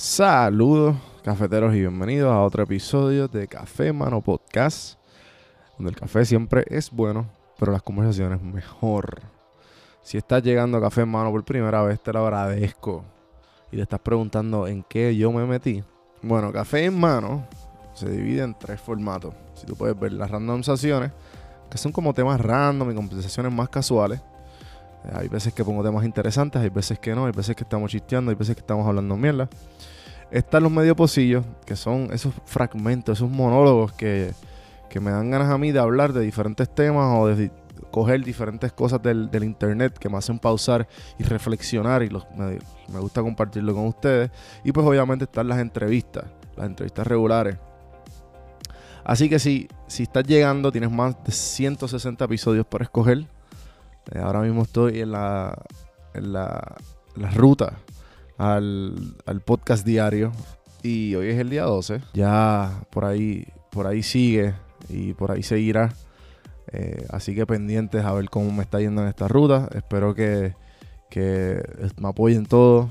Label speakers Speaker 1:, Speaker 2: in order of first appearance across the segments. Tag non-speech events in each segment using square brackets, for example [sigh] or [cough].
Speaker 1: Saludos, cafeteros, y bienvenidos a otro episodio de Café Mano Podcast, donde el café siempre es bueno, pero las conversaciones mejor. Si estás llegando a Café Mano por primera vez, te lo agradezco. Y te estás preguntando en qué yo me metí. Bueno, Café en Mano se divide en tres formatos. Si tú puedes ver las randomizaciones, que son como temas random y conversaciones más casuales. Hay veces que pongo temas interesantes, hay veces que no, hay veces que estamos chisteando, hay veces que estamos hablando mierda. Están los medio pocillos, que son esos fragmentos, esos monólogos que, que me dan ganas a mí de hablar de diferentes temas o de coger diferentes cosas del, internet que me hacen pausar y reflexionar y los, me, me gusta compartirlo con ustedes. Y pues obviamente están las entrevistas, las entrevistas regulares. Así que si, si estás llegando, tienes más de 160 episodios para escoger. Eh, ahora mismo estoy en la, en la, ruta al, al podcast diario. Y hoy es el día 12. Ya por ahí, por ahí sigue y por ahí seguirá. Eh, así que pendientes a ver cómo me está yendo en esta ruta. Espero que, que me apoyen todos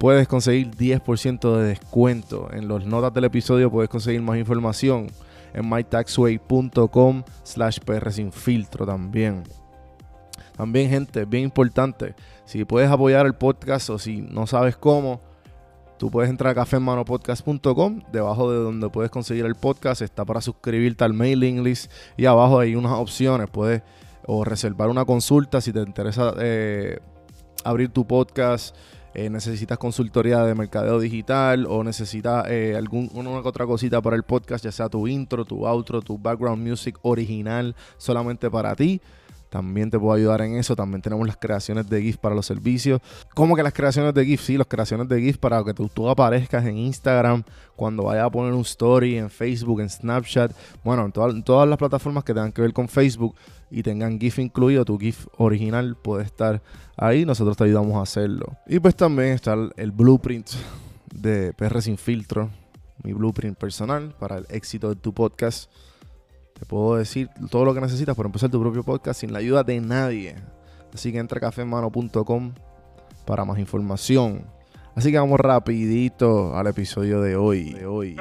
Speaker 1: puedes conseguir 10% de descuento. En las notas del episodio puedes conseguir más información en mytaxway.com slash PR sin filtro también. También, gente, bien importante, si puedes apoyar el podcast o si no sabes cómo, tú puedes entrar a cafemanopodcast.com, debajo de donde puedes conseguir el podcast, está para suscribirte al mailing list y abajo hay unas opciones, puedes o reservar una consulta si te interesa eh, abrir tu podcast, eh, necesitas consultoría de mercadeo digital o necesitas eh, algún, una que otra cosita para el podcast, ya sea tu intro, tu outro, tu background music original solamente para ti. También te puedo ayudar en eso. También tenemos las creaciones de GIF para los servicios. ¿Cómo que las creaciones de GIF? Sí, las creaciones de GIF para que tú, aparezcas en Instagram, cuando vayas a poner un story, en Facebook, en Snapchat. Bueno, en, todas- en todas las plataformas que tengan que ver con Facebook y tengan GIF incluido, tu GIF original puede estar ahí. Nosotros te ayudamos a hacerlo. Y pues también está el, el blueprint de PR Sin Filtro. Mi blueprint personal para el éxito de tu podcast. Te puedo decir todo lo que necesitas para empezar tu propio podcast sin la ayuda de nadie. Así que entra a cafemano.com para más información. Así que vamos rapidito al episodio de hoy. De hoy.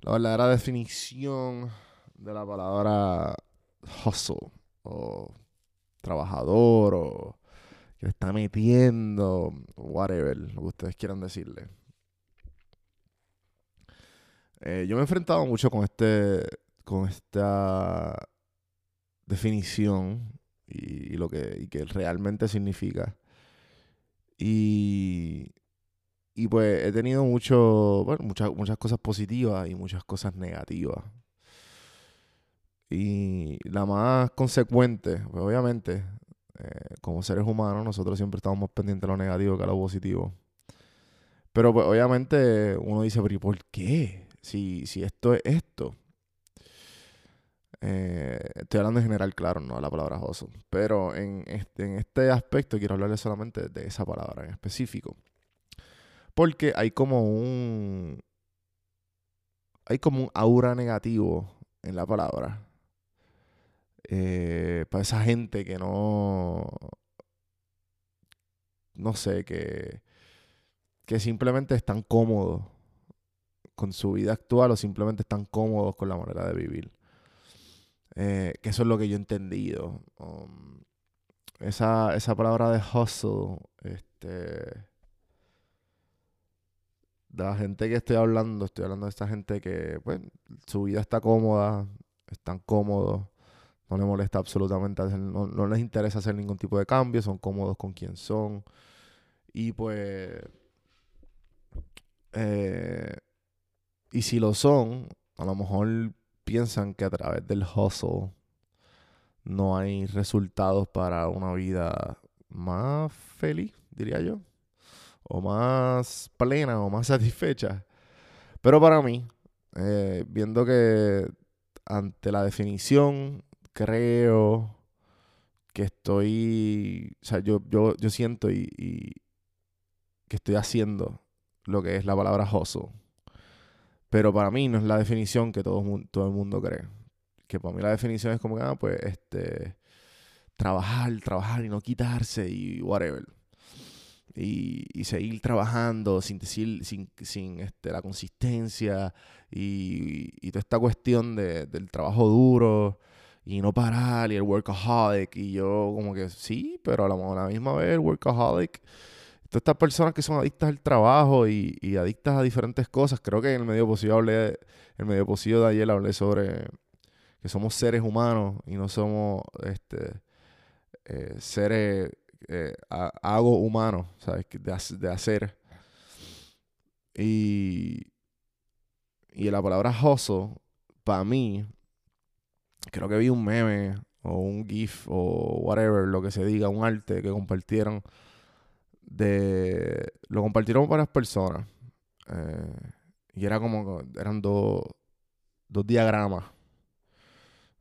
Speaker 1: La verdadera definición de la palabra hustle o trabajador o está metiendo, whatever, lo que ustedes quieran decirle. Eh, yo me he enfrentado mucho con este, con esta definición y, y lo que, y que realmente significa. Y, y pues he tenido mucho, bueno, muchas, muchas cosas positivas y muchas cosas negativas. Y la más consecuente, pues obviamente, eh, como seres humanos, nosotros siempre estamos más pendientes de lo negativo que a lo positivo. Pero pues obviamente uno dice, pero ¿y por qué? Si, si esto es esto. Eh, estoy hablando en general, claro, no la palabra hustle. Pero en este, en este aspecto quiero hablarles solamente de esa palabra en específico. Porque hay como un. Hay como un aura negativo en la palabra. Eh, para esa gente que no. No sé, que. Que simplemente están cómodos con su vida actual o simplemente están cómodos con la manera de vivir. Eh, que eso es lo que yo he entendido. Um, esa, esa palabra de hustle, este de la gente que estoy hablando, estoy hablando de esta gente que, pues, su vida está cómoda, están cómodos, no les molesta absolutamente, hacer- no, no les interesa hacer ningún tipo de cambio, son cómodos con quien son. Y pues, eh, y si lo son, a lo mejor piensan que a través del hustle no hay resultados para una vida más feliz, diría yo. O más plena o más [laughs] satisfecha. Pero para mí, eh, viendo que ante la definición, creo que estoy, o sea, yo, yo, yo siento y, que estoy haciendo lo que es la palabra hustle. Pero para mí no es la definición que todo, todo el mundo cree. Que para mí la definición es como que, ah, pues, este, trabajar, trabajar y no quitarse y whatever. Y, y seguir trabajando sin decir, sin, sin este, la consistencia y, y, toda esta cuestión de, del trabajo duro y no parar y el workaholic. Y yo como que sí, pero a la, a la misma vez el workaholic todas estas personas que son adictas al trabajo y, y, adictas a diferentes cosas, creo que en el medio posible hablé, el medio posible de ayer hablé sobre que somos seres humanos y no somos este eh, seres eh, hago humanos, ¿sabes? De, de, hacer. Y, y la palabra hustle, para mí, creo que vi un meme o un GIF o whatever, lo que se diga, un arte que compartieron de... Lo compartieron varias personas. Eh, y era como... Eran dos, dos diagramas.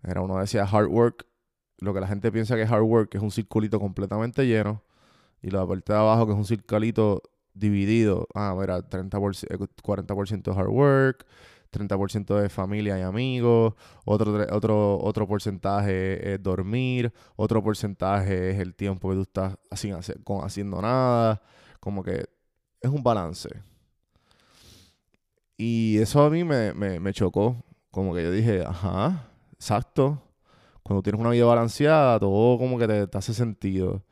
Speaker 1: Era uno decía hard work. Lo que la gente piensa que es hard work, que es un circulito completamente lleno. Y la parte de abajo, que es un circulito dividido. Ah, mira, 30 40% hard work, 30% de familia y amigos, otro, otro, otro porcentaje es dormir, otro porcentaje es el tiempo que tú estás haciendo nada, como que es un balance. Y eso a mí me, me, chocó, como que yo dije, ajá, exacto, cuando tienes una vida balanceada, todo como que te, te hace sentido.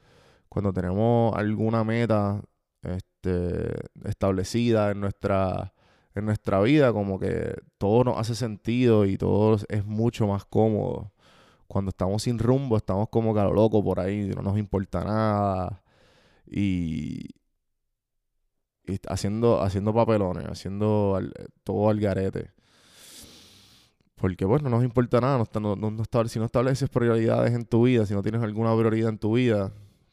Speaker 1: Cuando tenemos alguna meta este, establecida en nuestra en nuestra vida, como que todo nos hace sentido y todo es mucho más cómodo. Cuando estamos sin rumbo, estamos como que loco por ahí, no nos importa nada. Y, haciendo, haciendo papelones, haciendo todo al garete. Porque, bueno, no nos importa nada. No, no, si no estableces prioridades en tu vida, si no tienes alguna prioridad en tu vida,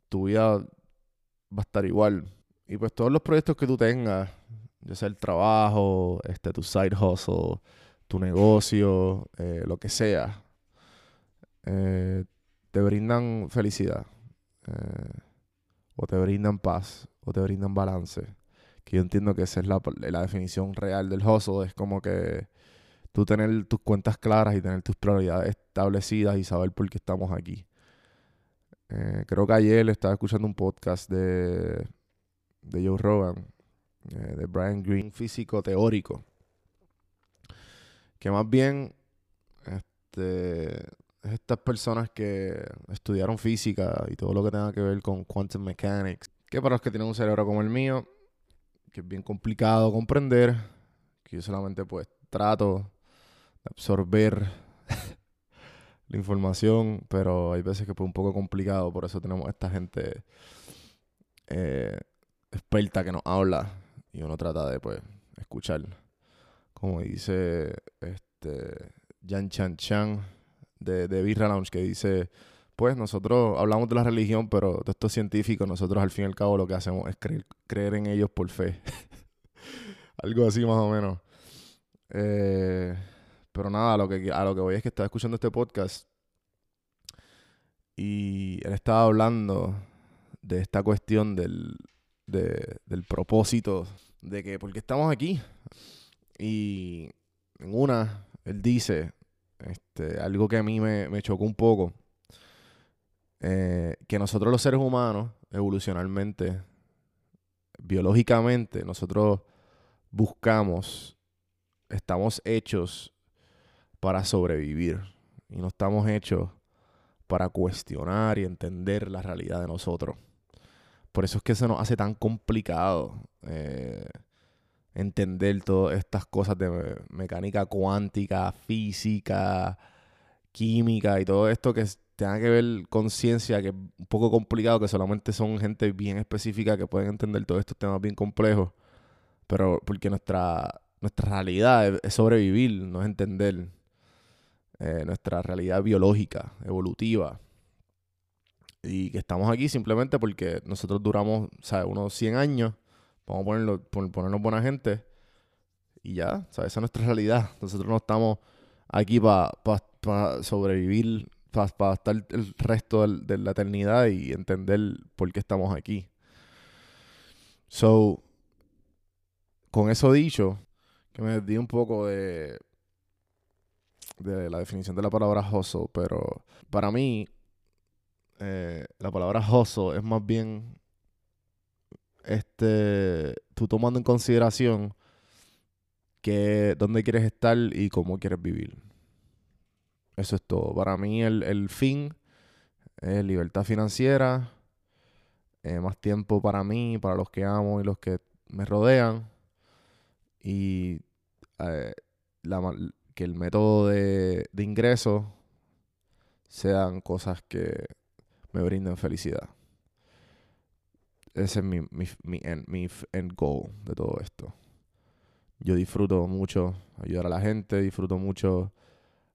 Speaker 1: tu vida va a estar igual. Y pues todos los proyectos que tú tengas, ya sea el trabajo, este, tu side hustle, tu negocio, eh, lo que sea, eh, te brindan felicidad, eh, o te brindan paz, o te brindan balance. Que yo entiendo que esa es la, la definición real del hustle, es como que tú tener tus cuentas claras y tener tus prioridades establecidas y saber por qué estamos aquí. creo que ayer estaba escuchando un podcast de, de Joe Rogan eh, de Brian Green, físico teórico, que más bien este, estas personas que estudiaron física y todo lo que tenga que ver con quantum mechanics, que para los que tienen un cerebro como el mío, que es bien complicado comprender, que yo solamente pues trato de absorber [laughs] la información, pero hay veces que es un poco complicado, por eso tenemos esta gente eh, experta que nos habla y uno trata de, pues, escuchar. Como dice este Jan Chan Chan de, de Birra Lounge, que dice, pues nosotros hablamos de la religión, pero de estos científicos, nosotros al fin y al cabo lo que hacemos es creer, creer en ellos por fe. [laughs] Algo así más o menos. Eh, pero nada, a lo, que, a lo que voy es que estaba escuchando este podcast y él estaba hablando de esta cuestión del, del propósito de que porque estamos aquí. Y en una, él dice este, algo que a mí me, me chocó un poco. Eh, que nosotros los seres humanos, evolucionalmente, biológicamente, nosotros buscamos, estamos hechos para sobrevivir. Y no estamos hechos para cuestionar y entender la realidad de nosotros. Por eso es que se nos hace tan complicado eh, entender todas estas cosas de mecánica cuántica, física, química y todo esto que tenga que ver con ciencia, que es un poco complicado, que solamente son gente bien específica que pueden entender todos estos temas bien complejos. Pero porque nuestra, nuestra realidad es, sobrevivir, no es entender eh, nuestra realidad biológica, evolutiva. Y que estamos aquí simplemente porque nosotros duramos, ¿sabes? Unos 100 años. Vamos a ponerlo, ponernos buena gente. Y ya, ¿sabes? Esa es nuestra realidad. Nosotros no estamos aquí para sobrevivir, para estar el resto de la eternidad y entender por qué estamos aquí. So, con eso dicho, que me di un poco de, de la definición de la palabra hustle, pero para mí eh, la palabra hustle es más bien este tú tomando en consideración que dónde quieres estar y cómo quieres vivir. Eso es todo. Para mí el, el fin es libertad financiera, eh, más tiempo para mí, para los que amo y los que me rodean. Y eh, que el método de, de ingreso sean cosas que me brinden felicidad. Ese es mi, mi, mi, end, goal de todo esto. Yo disfruto mucho ayudar a la gente, disfruto mucho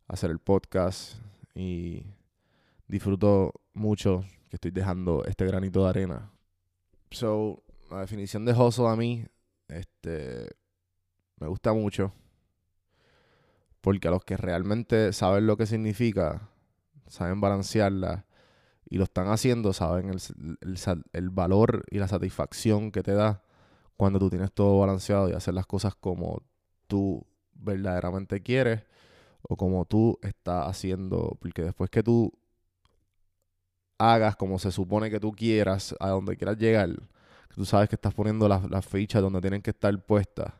Speaker 1: hacer el podcast y disfruto mucho que estoy dejando este granito de arena. So, la definición de hustle a mí, este, me gusta mucho. Porque a los que realmente saben lo que significa, saben balancearla y lo están haciendo, saben el, valor y la satisfacción que te da cuando tú tienes todo balanceado y hacer las cosas como tú verdaderamente quieres o como tú estás haciendo. Porque después que tú hagas como se supone que tú quieras, a donde quieras llegar, que tú sabes que estás poniendo las, las fichas donde tienen que estar puestas,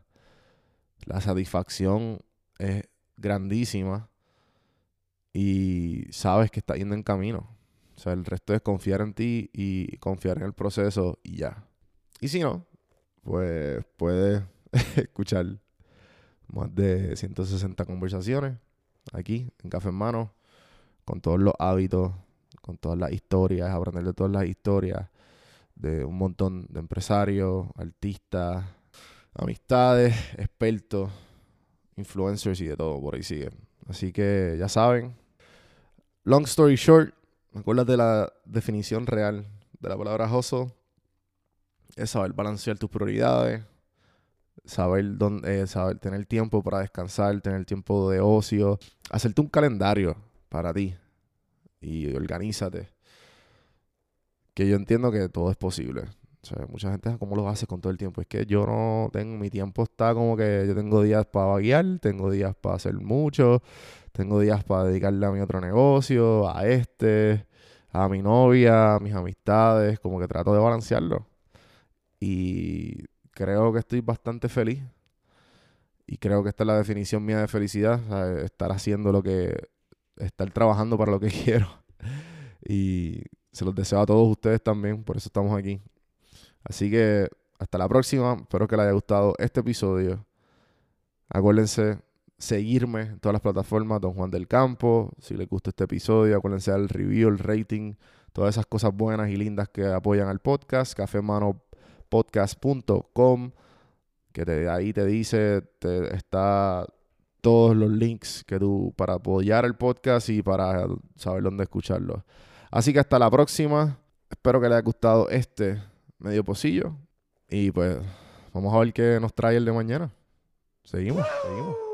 Speaker 1: la satisfacción es grandísima y sabes que estás yendo en camino. O sea, el resto es confiar en ti y confiar en el proceso y ya. Y si no, pues puedes [laughs] escuchar más de 160 conversaciones aquí en Café en Mano, con todos los hábitos, con todas las historias, aprender de todas las historias de un montón de empresarios, artistas, amistades, expertos, influencers y de todo por ahí siguen. Así que ya saben. Long story short, acuérdate de la definición real de la palabra hustle. Es saber balancear tus prioridades, saber dónde, eh, saber tener tiempo para descansar, tener tiempo de ocio, hacerte un calendario para ti y organízate. Que yo entiendo que todo es posible. O sea, mucha gente, ¿cómo lo hace con todo el tiempo? Es que yo no tengo, mi tiempo está como que yo tengo días para vaguear, tengo días para hacer mucho, tengo días para dedicarle a mi otro negocio, a este, a mi novia, a mis amistades, como que trato de balancearlo. Y creo que estoy bastante feliz. Y creo que esta es la definición mía de felicidad, estar haciendo lo que, estar trabajando para lo que [laughs] quiero. y se los deseo a todos ustedes también, por eso estamos aquí. Así que hasta la próxima. Espero que les haya gustado este episodio. Acuérdense seguirme en todas las plataformas, Don Juan del Campo. Si les gusta este episodio, acuérdense del review, el rating, todas esas cosas buenas y lindas que apoyan al podcast. cafemanopodcast.com que ahí te dice, te, está todos los links que tú para apoyar el podcast y para saber dónde escucharlo. Así que hasta la próxima. Espero que les haya gustado este medio pocillo. Y pues vamos a ver qué nos trae el de mañana. Seguimos, seguimos.